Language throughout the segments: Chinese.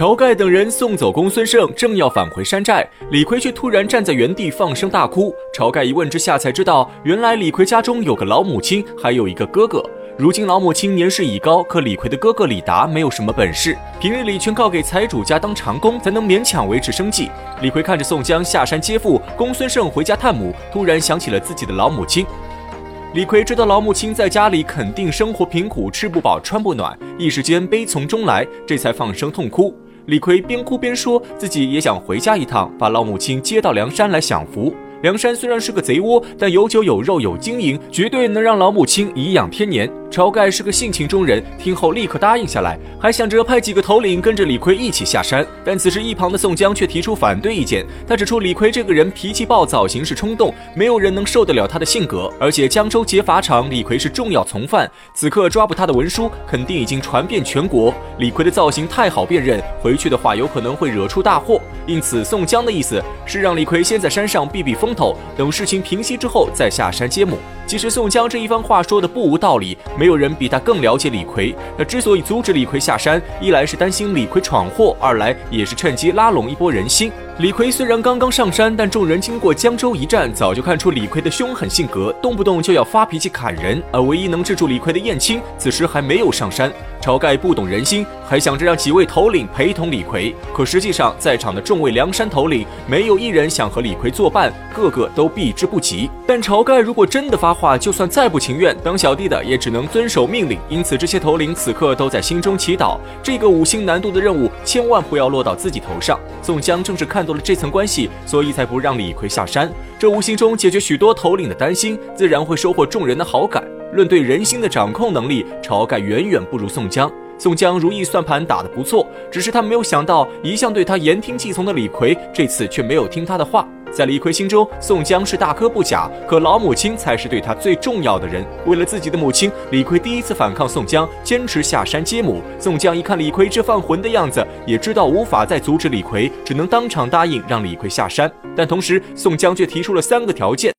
晁盖等人送走公孙胜，正要返回山寨，李逵却突然站在原地放声大哭。晁盖一问之下才知道，原来李逵家中有个老母亲，还有一个哥哥。如今老母亲年事已高，可李逵的哥哥李达没有什么本事，平日里全靠给财主家当长工，才能勉强维持生计。李逵看着宋江下山接父，公孙胜回家探母，突然想起了自己的老母亲。李逵知道老母亲在家里肯定生活贫苦，吃不饱穿不暖，一时间悲从中来，这才放声痛哭。李逵边哭边说自己也想回家一趟，把老母亲接到梁山来享福。梁山虽然是个贼窝，但有酒有肉有经营，绝对能让老母亲颐养天年。晁盖是个性情中人，听后立刻答应下来，还想着派几个头领跟着李逵一起下山。但此时一旁的宋江却提出反对意见，他指出李逵这个人脾气暴躁，行事冲动，没有人能受得了他的性格。而且江州劫法场，李逵是重要从犯，此刻抓捕他的文书肯定已经传遍全国。李逵的造型太好辨认，回去的话有可能会惹出大祸。因此，宋江的意思是让李逵先在山上避避风等事情平息之后再下山接母。其实宋江这一番话说的不无道理，没有人比他更了解李逵。他之所以阻止李逵下山，一来是担心李逵闯祸，二来也是趁机拉拢一波人心。李逵虽然刚刚上山，但众人经过江州一战，早就看出李逵的凶狠性格，动不动就要发脾气砍人。而唯一能制住李逵的燕青，此时还没有上山。晁盖不懂人心，还想着让几位头领陪同李逵。可实际上，在场的众位梁山头领，没有一人想和李逵作伴，个个都避之不及。但晁盖如果真的发话，就算再不情愿，当小弟的也只能遵守命令。因此，这些头领此刻都在心中祈祷，这个五星难度的任务千万不要落到自己头上。宋江正是看到了这层关系，所以才不让李逵下山。这无形中解决许多头领的担心，自然会收获众人的好感。论对人心的掌控能力，晁盖远远不如宋江。宋江如意算盘打得不错，只是他没有想到，一向对他言听计从的李逵，这次却没有听他的话。在李逵心中，宋江是大哥不假，可老母亲才是对他最重要的人。为了自己的母亲，李逵第一次反抗宋江，坚持下山接母。宋江一看李逵这犯浑的样子，也知道无法再阻止李逵，只能当场答应让李逵下山。但同时，宋江却提出了三个条件。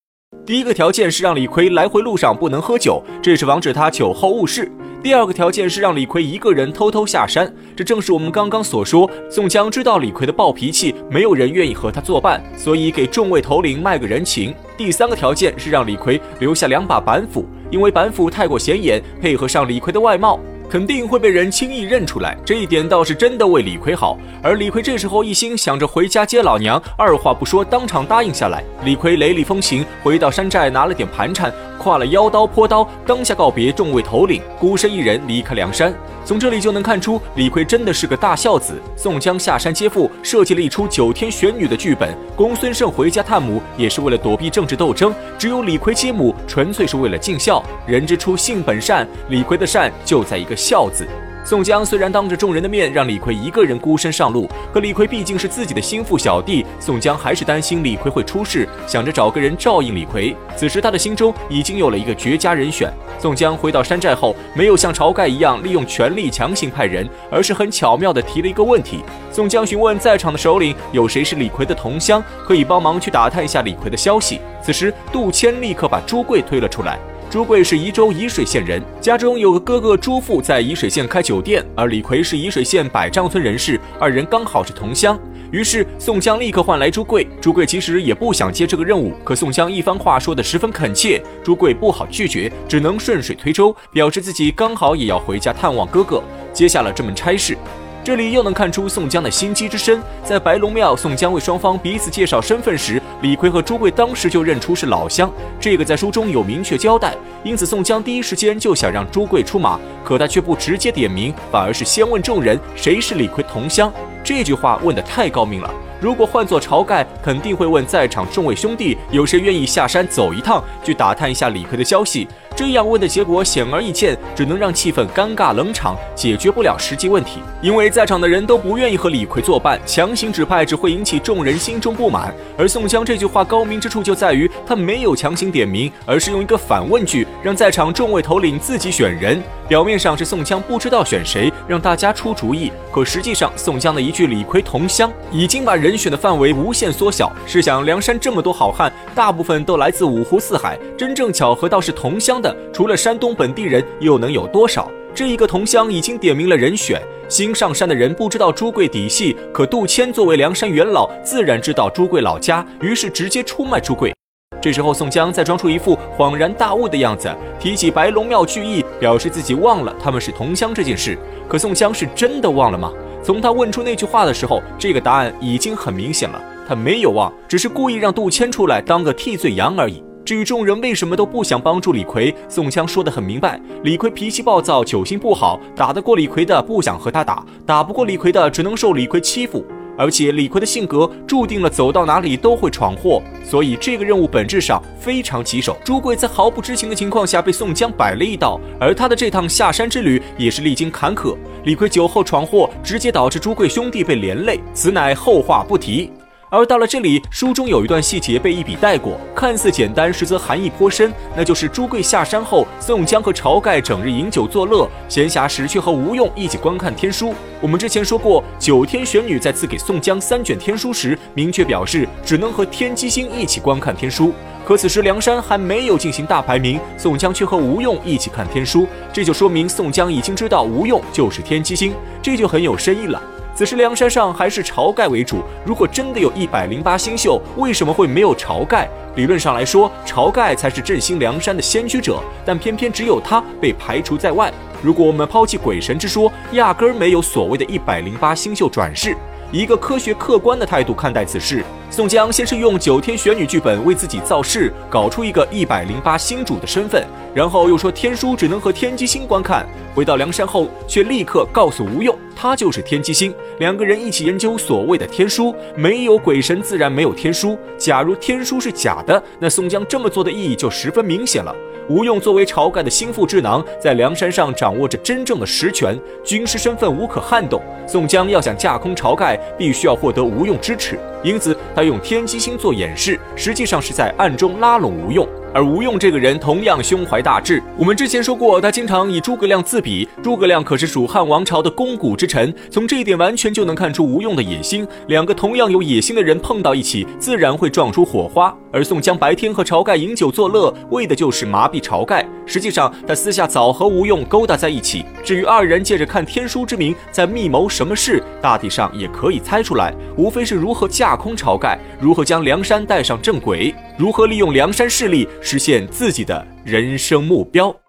第一个条件是让李逵来回路上不能喝酒，这是防止他酒后误事。第二个条件是让李逵一个人偷偷下山，这正是我们刚刚所说，宋江知道李逵的暴脾气，没有人愿意和他作伴，所以给众位头领卖个人情。第三个条件是让李逵留下两把板斧，因为板斧太过显眼，配合上李逵的外貌。肯定会被人轻易认出来，这一点倒是真的为李逵好。而李逵这时候一心想着回家接老娘，二话不说当场答应下来。李逵雷厉风行，回到山寨拿了点盘缠，跨了腰刀坡刀，当下告别众位头领，孤身一人离开梁山。从这里就能看出，李逵真的是个大孝子。宋江下山接父，设计了一出九天玄女的剧本；公孙胜回家探母，也是为了躲避政治斗争。只有李逵接母，纯粹是为了尽孝。人之初，性本善，李逵的善就在一个孝字。宋江虽然当着众人的面让李逵一个人孤身上路，可李逵毕竟是自己的心腹小弟，宋江还是担心李逵会出事，想着找个人照应李逵。此时他的心中已经有了一个绝佳人选。宋江回到山寨后，没有像晁盖一样利用权力强行派人，而是很巧妙地提了一个问题。宋江询问在场的首领，有谁是李逵的同乡，可以帮忙去打探一下李逵的消息。此时杜迁立刻把朱贵推了出来。朱贵是宜州宜水县人，家中有个哥哥朱富在宜水县开酒店，而李逵是宜水县百丈村人士，二人刚好是同乡。于是宋江立刻唤来朱贵，朱贵其实也不想接这个任务，可宋江一番话说得十分恳切，朱贵不好拒绝，只能顺水推舟，表示自己刚好也要回家探望哥哥，接下了这门差事。这里又能看出宋江的心机之深。在白龙庙，宋江为双方彼此介绍身份时，李逵和朱贵当时就认出是老乡，这个在书中有明确交代。因此，宋江第一时间就想让朱贵出马，可他却不直接点名，反而是先问众人谁是李逵同乡。这句话问得太高明了。如果换做晁盖，肯定会问在场众位兄弟，有谁愿意下山走一趟，去打探一下李逵的消息。这样问的结果显而易见，只能让气氛尴尬冷场，解决不了实际问题。因为在场的人都不愿意和李逵作伴，强行指派只会引起众人心中不满。而宋江这句话高明之处就在于，他没有强行点名，而是用一个反问句，让在场众位头领自己选人。表面上是宋江不知道选谁，让大家出主意，可实际上宋江的一句“李逵同乡”已经把人选的范围无限缩小。试想，梁山这么多好汉，大部分都来自五湖四海，真正巧合到是同乡的，除了山东本地人，又能有多少？这一个同乡已经点明了人选。新上山的人不知道朱贵底细，可杜迁作为梁山元老，自然知道朱贵老家，于是直接出卖朱贵。这时候，宋江再装出一副恍然大悟的样子，提起白龙庙聚义，表示自己忘了他们是同乡这件事。可宋江是真的忘了吗？从他问出那句话的时候，这个答案已经很明显了，他没有忘，只是故意让杜迁出来当个替罪羊而已。至于众人为什么都不想帮助李逵，宋江说得很明白：李逵脾气暴躁，酒性不好，打得过李逵的不想和他打，打不过李逵的只能受李逵欺负。而且李逵的性格注定了走到哪里都会闯祸，所以这个任务本质上非常棘手。朱贵在毫不知情的情况下被宋江摆了一道，而他的这趟下山之旅也是历经坎坷。李逵酒后闯祸，直接导致朱贵兄弟被连累，此乃后话不提。而到了这里，书中有一段细节被一笔带过，看似简单，实则含义颇深。那就是朱贵下山后，宋江和晁盖整日饮酒作乐，闲暇时却和吴用一起观看天书。我们之前说过，九天玄女在赐给宋江三卷天书时，明确表示只能和天机星一起观看天书。可此时梁山还没有进行大排名，宋江却和吴用一起看天书，这就说明宋江已经知道吴用就是天机星，这就很有深意了。此时梁山上还是晁盖为主。如果真的有一百零八星宿，为什么会没有晁盖？理论上来说，晁盖才是振兴梁山的先驱者，但偏偏只有他被排除在外。如果我们抛弃鬼神之说，压根儿没有所谓的一百零八星宿转世。以一个科学客观的态度看待此事，宋江先是用九天玄女剧本为自己造势，搞出一个一百零八星主的身份，然后又说天书只能和天机星观看。回到梁山后，却立刻告诉吴用，他就是天机星。两个人一起研究所谓的天书，没有鬼神，自然没有天书。假如天书是假的，那宋江这么做的意义就十分明显了。吴用作为晁盖的心腹智囊，在梁山上掌握着真正的实权，军师身份无可撼动。宋江要想架空晁盖，必须要获得吴用支持，因此他用天机星做掩饰，实际上是在暗中拉拢吴用。而吴用这个人同样胸怀大志，我们之前说过，他经常以诸葛亮自比。诸葛亮可是蜀汉王朝的肱骨之臣，从这一点完全就能看出吴用的野心。两个同样有野心的人碰到一起，自然会撞出火花。而宋江白天和晁盖饮酒作乐，为的就是麻痹晁盖。实际上，他私下早和吴用勾搭在一起。至于二人借着看天书之名在密谋什么事，大体上也可以猜出来，无非是如何架空晁盖，如何将梁山带上正轨，如何利用梁山势力实现自己的人生目标。